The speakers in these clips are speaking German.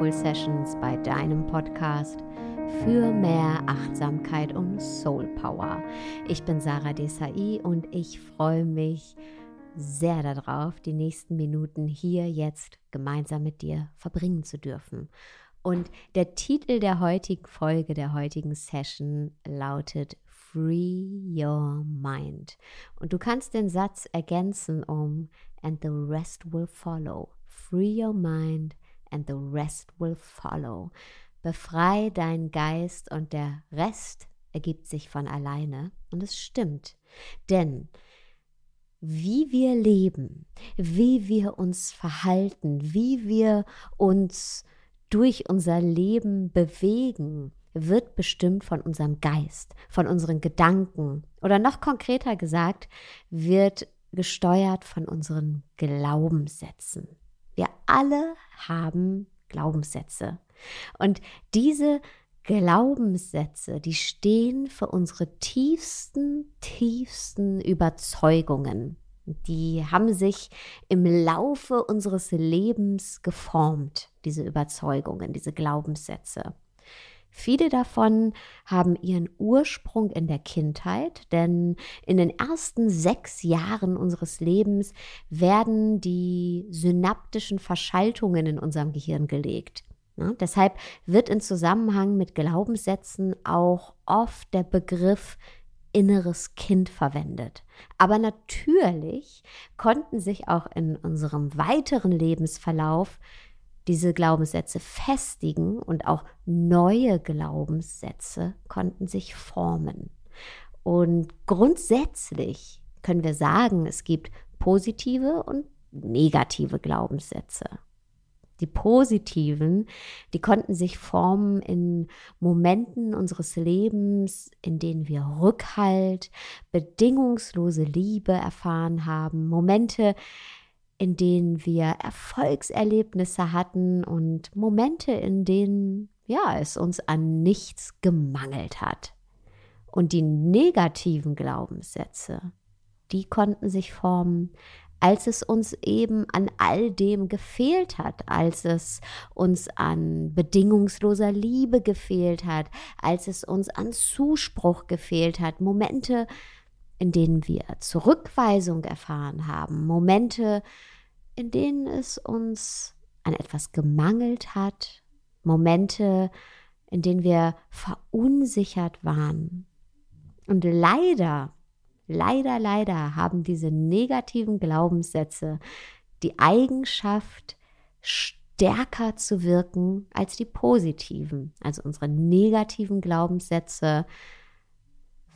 Mindful Sessions, bei deinem Podcast für mehr Achtsamkeit und Soul Power. Ich bin Sarah Desai und ich freue mich sehr darauf, die nächsten Minuten hier jetzt gemeinsam mit dir verbringen zu dürfen. Und der Titel der heutigen Folge, der heutigen Session lautet Free Your Mind. Und du kannst den Satz ergänzen um And the rest will follow. Free your mind and the rest will follow. Befrei deinen Geist und der Rest ergibt sich von alleine. Und es stimmt. Denn wie wir leben, wie wir uns verhalten, wie wir uns durch unser Leben bewegen, wird bestimmt von unserem Geist, von unseren Gedanken oder noch konkreter gesagt, wird gesteuert von unseren Glaubenssätzen. Wir alle haben Glaubenssätze. Und diese Glaubenssätze, die stehen für unsere tiefsten, tiefsten Überzeugungen. Die haben sich im Laufe unseres Lebens geformt, diese Überzeugungen, diese Glaubenssätze. Viele davon haben ihren Ursprung in der Kindheit, denn in den ersten sechs Jahren unseres Lebens werden die synaptischen Verschaltungen in unserem Gehirn gelegt. Ja, deshalb wird in Zusammenhang mit Glaubenssätzen auch oft der Begriff inneres Kind verwendet. Aber natürlich konnten sich auch in unserem weiteren Lebensverlauf diese Glaubenssätze festigen und auch neue Glaubenssätze konnten sich formen. Und grundsätzlich können wir sagen, es gibt positive und negative Glaubenssätze. Die positiven, die konnten sich formen in Momenten unseres Lebens, in denen wir Rückhalt, bedingungslose Liebe erfahren haben, Momente, in denen wir Erfolgserlebnisse hatten und Momente, in denen ja, es uns an nichts gemangelt hat. Und die negativen Glaubenssätze, die konnten sich formen als es uns eben an all dem gefehlt hat, als es uns an bedingungsloser Liebe gefehlt hat, als es uns an Zuspruch gefehlt hat, Momente, in denen wir Zurückweisung erfahren haben, Momente, in denen es uns an etwas gemangelt hat, Momente, in denen wir verunsichert waren. Und leider Leider, leider haben diese negativen Glaubenssätze die Eigenschaft, stärker zu wirken als die positiven. Also unsere negativen Glaubenssätze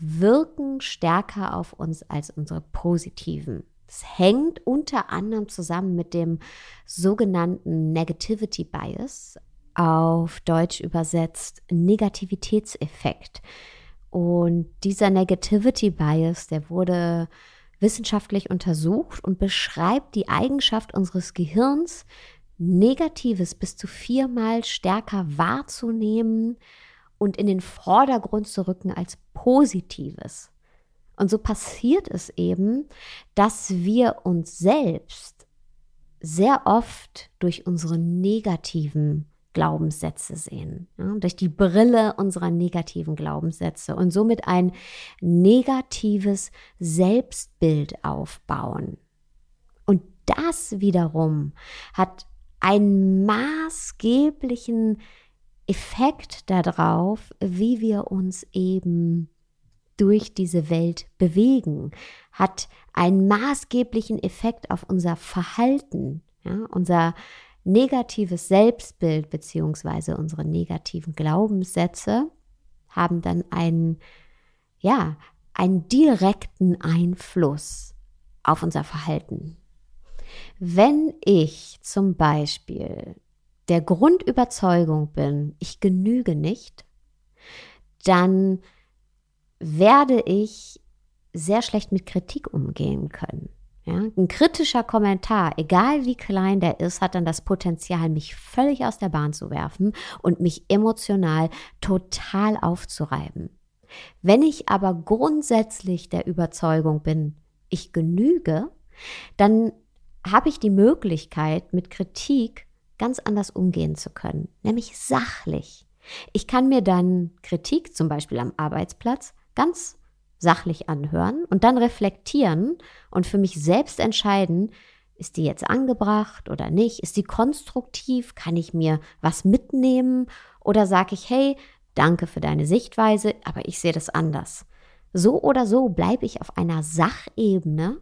wirken stärker auf uns als unsere positiven. Es hängt unter anderem zusammen mit dem sogenannten Negativity Bias, auf Deutsch übersetzt Negativitätseffekt. Und dieser Negativity Bias, der wurde wissenschaftlich untersucht und beschreibt die Eigenschaft unseres Gehirns, Negatives bis zu viermal stärker wahrzunehmen und in den Vordergrund zu rücken als Positives. Und so passiert es eben, dass wir uns selbst sehr oft durch unsere negativen Glaubenssätze sehen, ja, durch die Brille unserer negativen Glaubenssätze und somit ein negatives Selbstbild aufbauen. Und das wiederum hat einen maßgeblichen Effekt darauf, wie wir uns eben durch diese Welt bewegen, hat einen maßgeblichen Effekt auf unser Verhalten, ja, unser negatives Selbstbild beziehungsweise unsere negativen Glaubenssätze haben dann einen, ja, einen direkten Einfluss auf unser Verhalten. Wenn ich zum Beispiel der Grundüberzeugung bin, ich genüge nicht, dann werde ich sehr schlecht mit Kritik umgehen können. Ja, ein kritischer Kommentar, egal wie klein der ist, hat dann das Potenzial, mich völlig aus der Bahn zu werfen und mich emotional total aufzureiben. Wenn ich aber grundsätzlich der Überzeugung bin, ich genüge, dann habe ich die Möglichkeit, mit Kritik ganz anders umgehen zu können, nämlich sachlich. Ich kann mir dann Kritik zum Beispiel am Arbeitsplatz ganz sachlich anhören und dann reflektieren und für mich selbst entscheiden, ist die jetzt angebracht oder nicht? Ist die konstruktiv? Kann ich mir was mitnehmen? Oder sage ich, hey, danke für deine Sichtweise, aber ich sehe das anders. So oder so bleibe ich auf einer Sachebene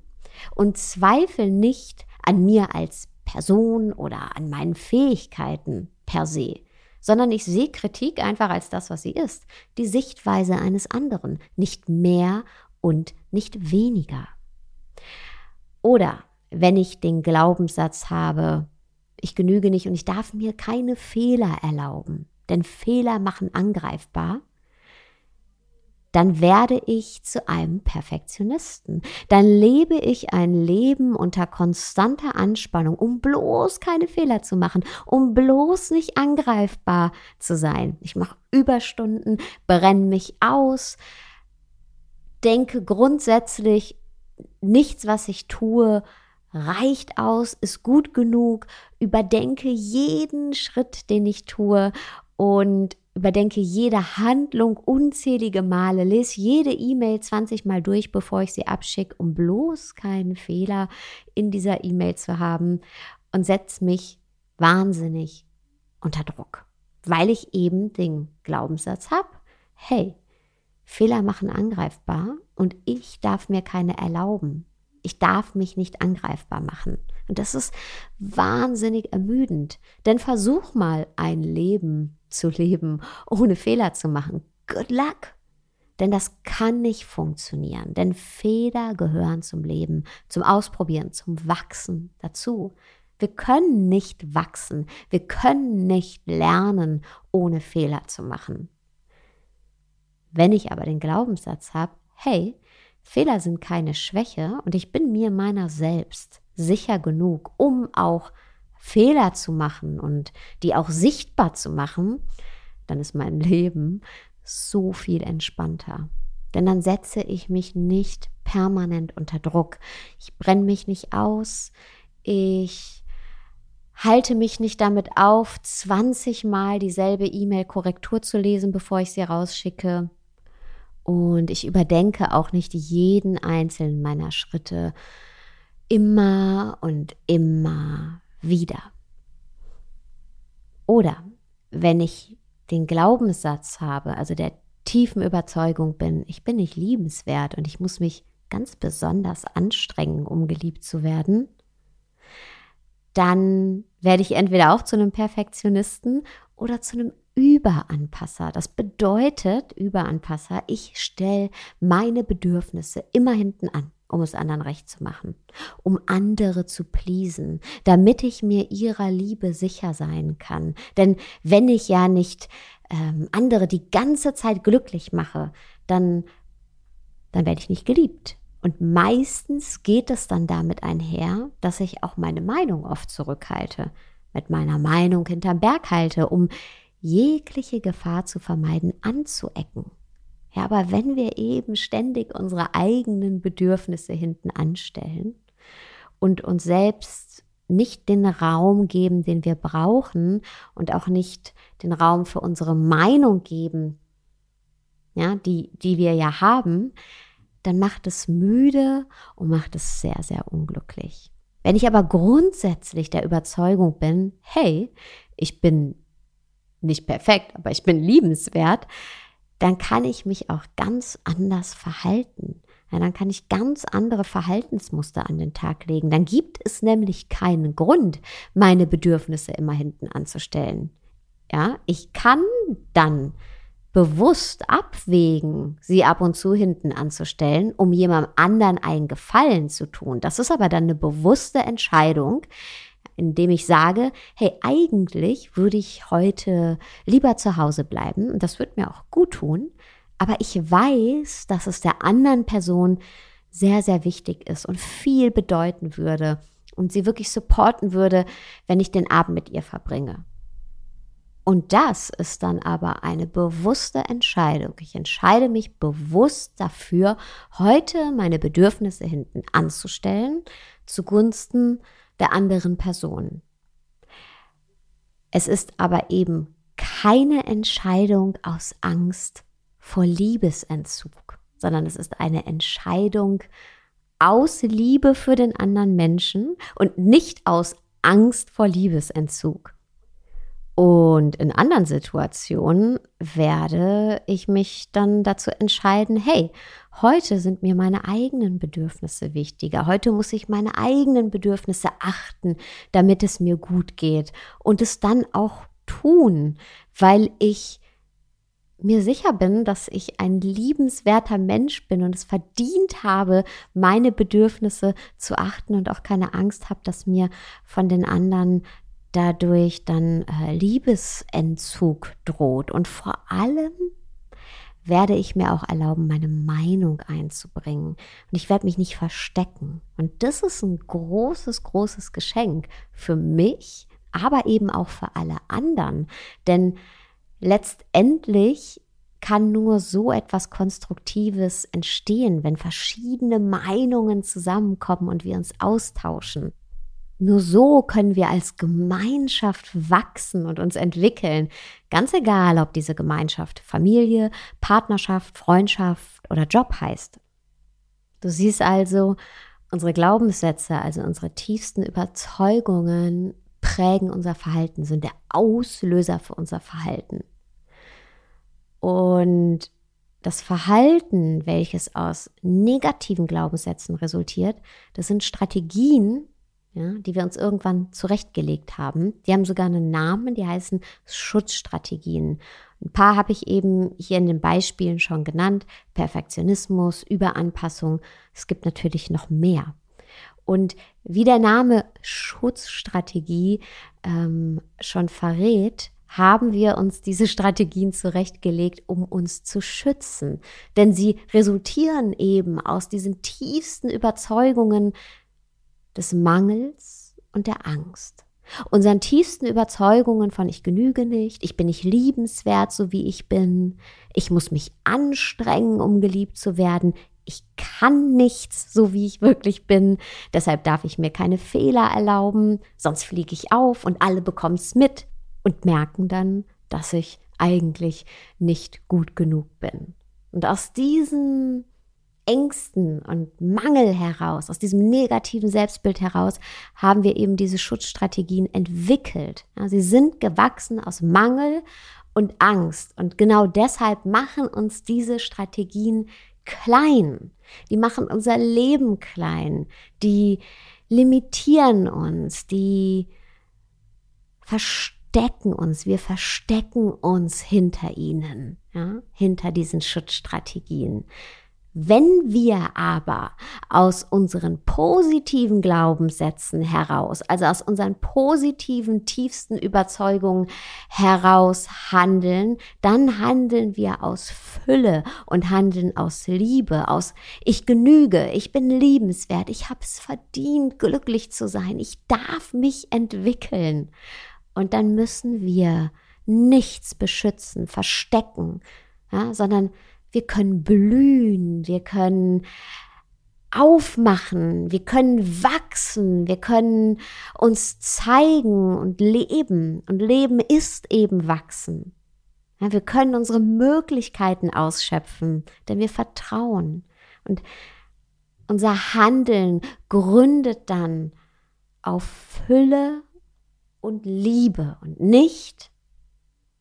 und zweifle nicht an mir als Person oder an meinen Fähigkeiten per se, sondern ich sehe Kritik einfach als das, was sie ist, die Sichtweise eines anderen, nicht mehr und nicht weniger. Oder wenn ich den Glaubenssatz habe, ich genüge nicht und ich darf mir keine Fehler erlauben, denn Fehler machen angreifbar, dann werde ich zu einem Perfektionisten. Dann lebe ich ein Leben unter konstanter Anspannung, um bloß keine Fehler zu machen, um bloß nicht angreifbar zu sein. Ich mache Überstunden, brenne mich aus, denke grundsätzlich, nichts, was ich tue, reicht aus, ist gut genug, überdenke jeden Schritt, den ich tue und überdenke jede Handlung unzählige Male, lese jede E-Mail 20 Mal durch, bevor ich sie abschicke, um bloß keinen Fehler in dieser E-Mail zu haben und setze mich wahnsinnig unter Druck, weil ich eben den Glaubenssatz habe, hey, Fehler machen angreifbar und ich darf mir keine erlauben. Ich darf mich nicht angreifbar machen. Und das ist wahnsinnig ermüdend. Denn versuch mal ein Leben zu leben, ohne Fehler zu machen. Good luck! Denn das kann nicht funktionieren. Denn Fehler gehören zum Leben, zum Ausprobieren, zum Wachsen dazu. Wir können nicht wachsen. Wir können nicht lernen, ohne Fehler zu machen. Wenn ich aber den Glaubenssatz habe, hey, Fehler sind keine Schwäche und ich bin mir meiner selbst sicher genug, um auch Fehler zu machen und die auch sichtbar zu machen, dann ist mein Leben so viel entspannter. Denn dann setze ich mich nicht permanent unter Druck. Ich brenne mich nicht aus. Ich halte mich nicht damit auf, 20 Mal dieselbe E-Mail Korrektur zu lesen, bevor ich sie rausschicke. Und ich überdenke auch nicht jeden einzelnen meiner Schritte immer und immer wieder. Oder wenn ich den Glaubenssatz habe, also der tiefen Überzeugung bin, ich bin nicht liebenswert und ich muss mich ganz besonders anstrengen, um geliebt zu werden, dann werde ich entweder auch zu einem Perfektionisten oder zu einem Überanpasser. Das bedeutet, Überanpasser, ich stelle meine Bedürfnisse immer hinten an, um es anderen recht zu machen, um andere zu pleasen, damit ich mir ihrer Liebe sicher sein kann. Denn wenn ich ja nicht ähm, andere die ganze Zeit glücklich mache, dann, dann werde ich nicht geliebt. Und meistens geht es dann damit einher, dass ich auch meine Meinung oft zurückhalte, mit meiner Meinung hinterm Berg halte, um jegliche Gefahr zu vermeiden, anzuecken. Ja, aber wenn wir eben ständig unsere eigenen Bedürfnisse hinten anstellen und uns selbst nicht den Raum geben, den wir brauchen und auch nicht den Raum für unsere Meinung geben, ja, die, die wir ja haben, dann macht es müde und macht es sehr, sehr unglücklich. Wenn ich aber grundsätzlich der Überzeugung bin, hey, ich bin nicht perfekt, aber ich bin liebenswert, dann kann ich mich auch ganz anders verhalten. Ja, dann kann ich ganz andere Verhaltensmuster an den Tag legen. Dann gibt es nämlich keinen Grund, meine Bedürfnisse immer hinten anzustellen. Ja, ich kann dann bewusst abwägen, sie ab und zu hinten anzustellen, um jemandem anderen einen Gefallen zu tun. Das ist aber dann eine bewusste Entscheidung, indem ich sage, hey, eigentlich würde ich heute lieber zu Hause bleiben und das wird mir auch gut tun, aber ich weiß, dass es der anderen Person sehr, sehr wichtig ist und viel bedeuten würde und sie wirklich supporten würde, wenn ich den Abend mit ihr verbringe. Und das ist dann aber eine bewusste Entscheidung. Ich entscheide mich bewusst dafür, heute meine Bedürfnisse hinten anzustellen, zugunsten der anderen Person. Es ist aber eben keine Entscheidung aus Angst vor Liebesentzug, sondern es ist eine Entscheidung aus Liebe für den anderen Menschen und nicht aus Angst vor Liebesentzug. Und in anderen Situationen werde ich mich dann dazu entscheiden, hey, heute sind mir meine eigenen Bedürfnisse wichtiger. Heute muss ich meine eigenen Bedürfnisse achten, damit es mir gut geht und es dann auch tun, weil ich mir sicher bin, dass ich ein liebenswerter Mensch bin und es verdient habe, meine Bedürfnisse zu achten und auch keine Angst habe, dass mir von den anderen dadurch dann äh, Liebesentzug droht. Und vor allem werde ich mir auch erlauben, meine Meinung einzubringen. Und ich werde mich nicht verstecken. Und das ist ein großes, großes Geschenk für mich, aber eben auch für alle anderen. Denn letztendlich kann nur so etwas Konstruktives entstehen, wenn verschiedene Meinungen zusammenkommen und wir uns austauschen. Nur so können wir als Gemeinschaft wachsen und uns entwickeln. Ganz egal, ob diese Gemeinschaft Familie, Partnerschaft, Freundschaft oder Job heißt. Du siehst also, unsere Glaubenssätze, also unsere tiefsten Überzeugungen prägen unser Verhalten, sind der Auslöser für unser Verhalten. Und das Verhalten, welches aus negativen Glaubenssätzen resultiert, das sind Strategien, ja, die wir uns irgendwann zurechtgelegt haben. Die haben sogar einen Namen, die heißen Schutzstrategien. Ein paar habe ich eben hier in den Beispielen schon genannt. Perfektionismus, Überanpassung. Es gibt natürlich noch mehr. Und wie der Name Schutzstrategie ähm, schon verrät, haben wir uns diese Strategien zurechtgelegt, um uns zu schützen. Denn sie resultieren eben aus diesen tiefsten Überzeugungen des Mangels und der Angst. Unseren tiefsten Überzeugungen von ich genüge nicht, ich bin nicht liebenswert, so wie ich bin, ich muss mich anstrengen, um geliebt zu werden, ich kann nichts, so wie ich wirklich bin, deshalb darf ich mir keine Fehler erlauben, sonst fliege ich auf und alle bekommen es mit und merken dann, dass ich eigentlich nicht gut genug bin. Und aus diesen Ängsten und Mangel heraus, aus diesem negativen Selbstbild heraus, haben wir eben diese Schutzstrategien entwickelt. Ja, sie sind gewachsen aus Mangel und Angst. Und genau deshalb machen uns diese Strategien klein. Die machen unser Leben klein. Die limitieren uns. Die verstecken uns. Wir verstecken uns hinter ihnen, ja, hinter diesen Schutzstrategien. Wenn wir aber aus unseren positiven Glaubenssätzen heraus, also aus unseren positiven, tiefsten Überzeugungen heraus handeln, dann handeln wir aus Fülle und handeln aus Liebe, aus ich genüge, ich bin liebenswert, ich habe es verdient, glücklich zu sein, ich darf mich entwickeln. Und dann müssen wir nichts beschützen, verstecken, ja, sondern wir können blühen, wir können aufmachen, wir können wachsen, wir können uns zeigen und leben. Und Leben ist eben wachsen. Ja, wir können unsere Möglichkeiten ausschöpfen, denn wir vertrauen. Und unser Handeln gründet dann auf Fülle und Liebe und nicht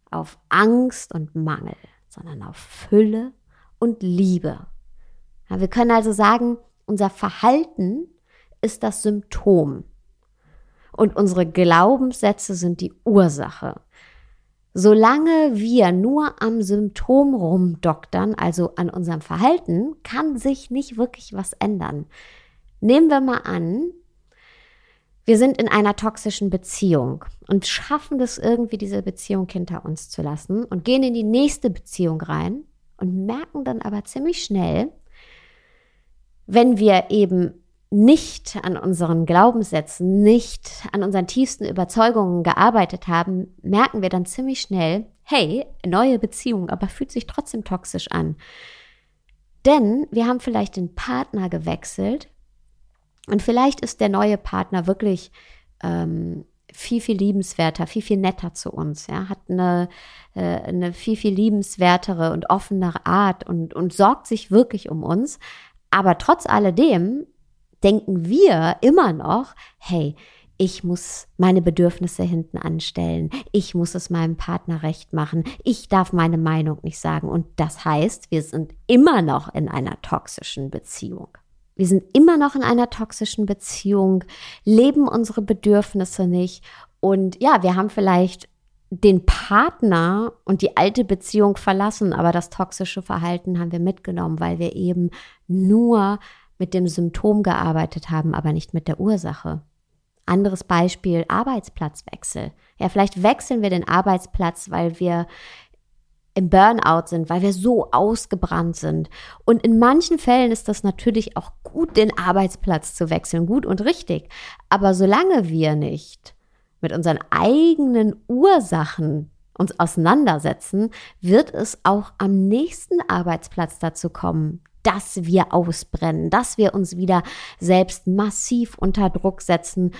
auf Angst und Mangel, sondern auf Fülle und Liebe. Ja, wir können also sagen, unser Verhalten ist das Symptom und unsere Glaubenssätze sind die Ursache. Solange wir nur am Symptom rumdoktern, also an unserem Verhalten, kann sich nicht wirklich was ändern. Nehmen wir mal an, wir sind in einer toxischen Beziehung und schaffen das irgendwie, diese Beziehung hinter uns zu lassen und gehen in die nächste Beziehung rein und merken dann aber ziemlich schnell, wenn wir eben nicht an unseren Glaubenssätzen, nicht an unseren tiefsten Überzeugungen gearbeitet haben, merken wir dann ziemlich schnell, hey, neue Beziehung, aber fühlt sich trotzdem toxisch an. Denn wir haben vielleicht den Partner gewechselt Und vielleicht ist der neue Partner wirklich ähm, viel, viel liebenswerter, viel, viel netter zu uns, ja, hat eine, äh, eine viel, viel liebenswertere und offenere Art und, und sorgt sich wirklich um uns. Aber trotz alledem denken wir immer noch, hey, ich muss meine Bedürfnisse hinten anstellen, ich muss es meinem Partner recht machen, ich darf meine Meinung nicht sagen. Und das heißt, wir sind immer noch in einer toxischen Beziehung. Wir sind immer noch in einer toxischen Beziehung, leben unsere Bedürfnisse nicht und ja, wir haben vielleicht den Partner und die alte Beziehung verlassen, aber das toxische Verhalten haben wir mitgenommen, weil wir eben nur mit dem Symptom gearbeitet haben, aber nicht mit der Ursache. Anderes Beispiel, Arbeitsplatzwechsel. Ja, vielleicht wechseln wir den Arbeitsplatz, weil wir im Burnout sind, weil wir so ausgebrannt sind. Und in manchen Fällen ist das natürlich auch gut, den Arbeitsplatz zu wechseln, gut und richtig. Aber solange wir nicht mit unseren eigenen Ursachen uns auseinandersetzen, wird es auch am nächsten Arbeitsplatz dazu kommen, dass wir ausbrennen, dass wir uns wieder selbst massiv unter Druck setzen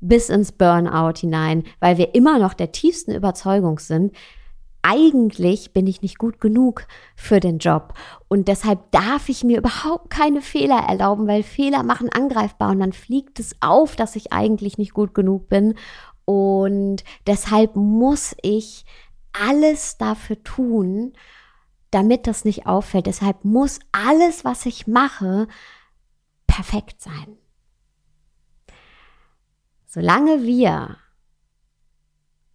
bis ins Burnout hinein, weil wir immer noch der tiefsten Überzeugung sind, eigentlich bin ich nicht gut genug für den Job. Und deshalb darf ich mir überhaupt keine Fehler erlauben, weil Fehler machen angreifbar und dann fliegt es auf, dass ich eigentlich nicht gut genug bin. Und deshalb muss ich alles dafür tun, damit das nicht auffällt. Deshalb muss alles, was ich mache, perfekt sein. Solange wir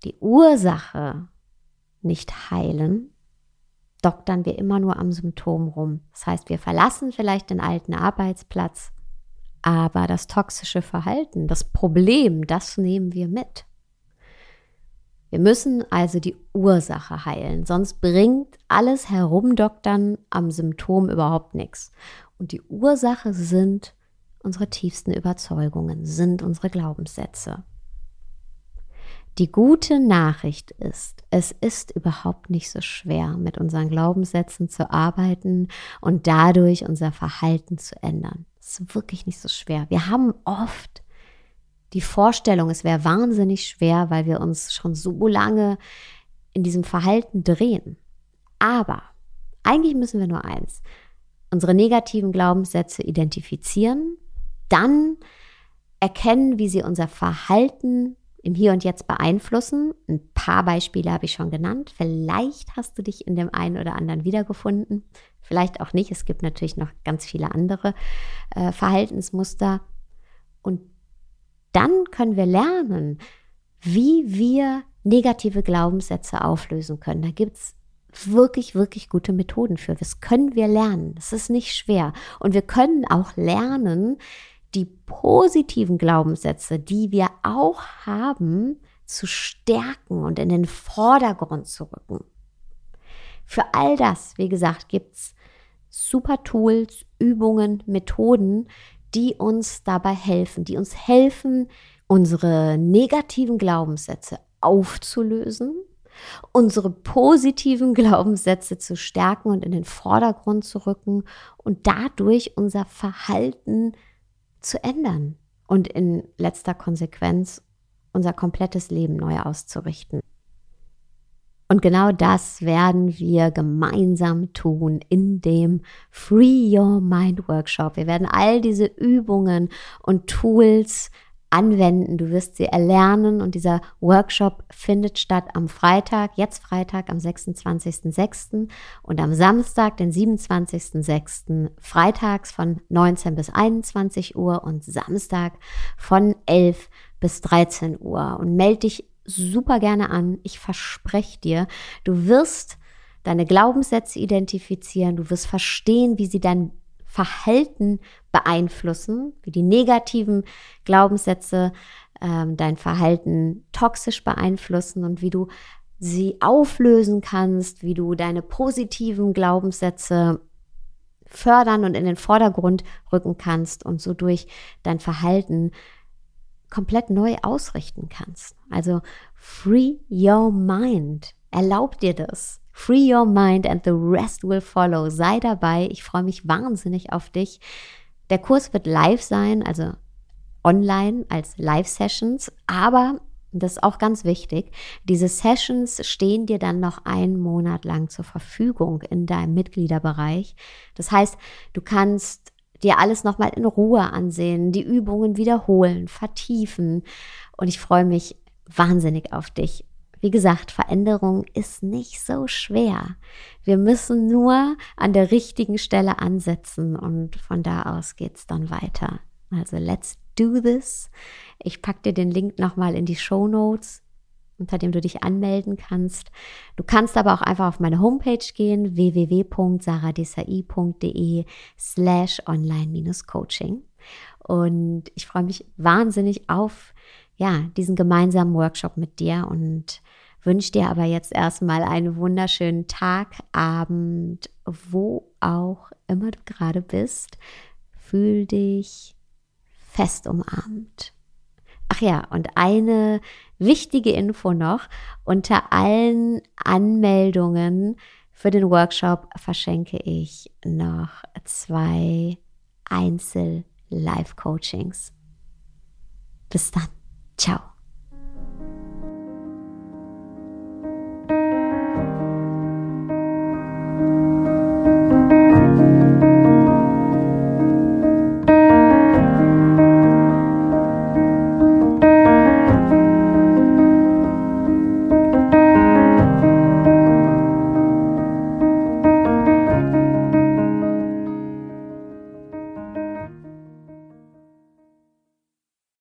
die Ursache nicht heilen, doktern wir immer nur am Symptom rum. Das heißt, wir verlassen vielleicht den alten Arbeitsplatz, aber das toxische Verhalten, das Problem, das nehmen wir mit. Wir müssen also die Ursache heilen, sonst bringt alles Herumdoktern am Symptom überhaupt nichts. Und die Ursache sind unsere tiefsten Überzeugungen, sind unsere Glaubenssätze. Die gute Nachricht ist, es ist überhaupt nicht so schwer, mit unseren Glaubenssätzen zu arbeiten und dadurch unser Verhalten zu ändern. Es ist wirklich nicht so schwer. Wir haben oft die Vorstellung, es wäre wahnsinnig schwer, weil wir uns schon so lange in diesem Verhalten drehen. Aber eigentlich müssen wir nur eins, unsere negativen Glaubenssätze identifizieren, dann erkennen, wie sie unser Verhalten im Hier und Jetzt beeinflussen. Ein paar Beispiele habe ich schon genannt. Vielleicht hast du dich in dem einen oder anderen wiedergefunden. Vielleicht auch nicht. Es gibt natürlich noch ganz viele andere äh, Verhaltensmuster. Und dann können wir lernen, wie wir negative Glaubenssätze auflösen können. Da gibt es wirklich, wirklich gute Methoden für. Das können wir lernen. Das ist nicht schwer. Und wir können auch lernen, die positiven Glaubenssätze, die wir auch haben, zu stärken und in den Vordergrund zu rücken. Für all das, wie gesagt, gibt es super Tools, Übungen, Methoden, die uns dabei helfen, die uns helfen, unsere negativen Glaubenssätze aufzulösen, unsere positiven Glaubenssätze zu stärken und in den Vordergrund zu rücken und dadurch unser Verhalten zu zu ändern und in letzter Konsequenz unser komplettes Leben neu auszurichten. Und genau das werden wir gemeinsam tun in dem Free Your Mind Workshop. Wir werden all diese Übungen und Tools anwenden, du wirst sie erlernen und dieser Workshop findet statt am Freitag, jetzt Freitag am 26.06. und am Samstag, den 27.06. freitags von 19 bis 21 Uhr und Samstag von 11 bis 13 Uhr und melde dich super gerne an. Ich verspreche dir, du wirst deine Glaubenssätze identifizieren, du wirst verstehen, wie sie dein Verhalten beeinflussen, wie die negativen Glaubenssätze ähm, dein Verhalten toxisch beeinflussen und wie du sie auflösen kannst, wie du deine positiven Glaubenssätze fördern und in den Vordergrund rücken kannst und so durch dein Verhalten komplett neu ausrichten kannst. Also free your mind. Erlaub dir das. Free your mind and the rest will follow. Sei dabei. Ich freue mich wahnsinnig auf dich. Der Kurs wird live sein, also online als Live-Sessions, aber das ist auch ganz wichtig. Diese Sessions stehen dir dann noch einen Monat lang zur Verfügung in deinem Mitgliederbereich. Das heißt, du kannst dir alles nochmal in Ruhe ansehen, die Übungen wiederholen, vertiefen. Und ich freue mich wahnsinnig auf dich. Wie gesagt, Veränderung ist nicht so schwer. Wir müssen nur an der richtigen Stelle ansetzen und von da aus geht es dann weiter. Also let's do this. Ich packe dir den Link nochmal in die Show Notes, unter dem du dich anmelden kannst. Du kannst aber auch einfach auf meine Homepage gehen, www.saradesai.de slash online-coaching. Und ich freue mich wahnsinnig auf ja, diesen gemeinsamen Workshop mit dir und wünsche dir aber jetzt erstmal einen wunderschönen Tag, Abend, wo auch immer du gerade bist. Fühl dich fest umarmt. Ach ja, und eine wichtige Info noch. Unter allen Anmeldungen für den Workshop verschenke ich noch zwei Einzel-Live-Coachings. Bis dann. Ciao.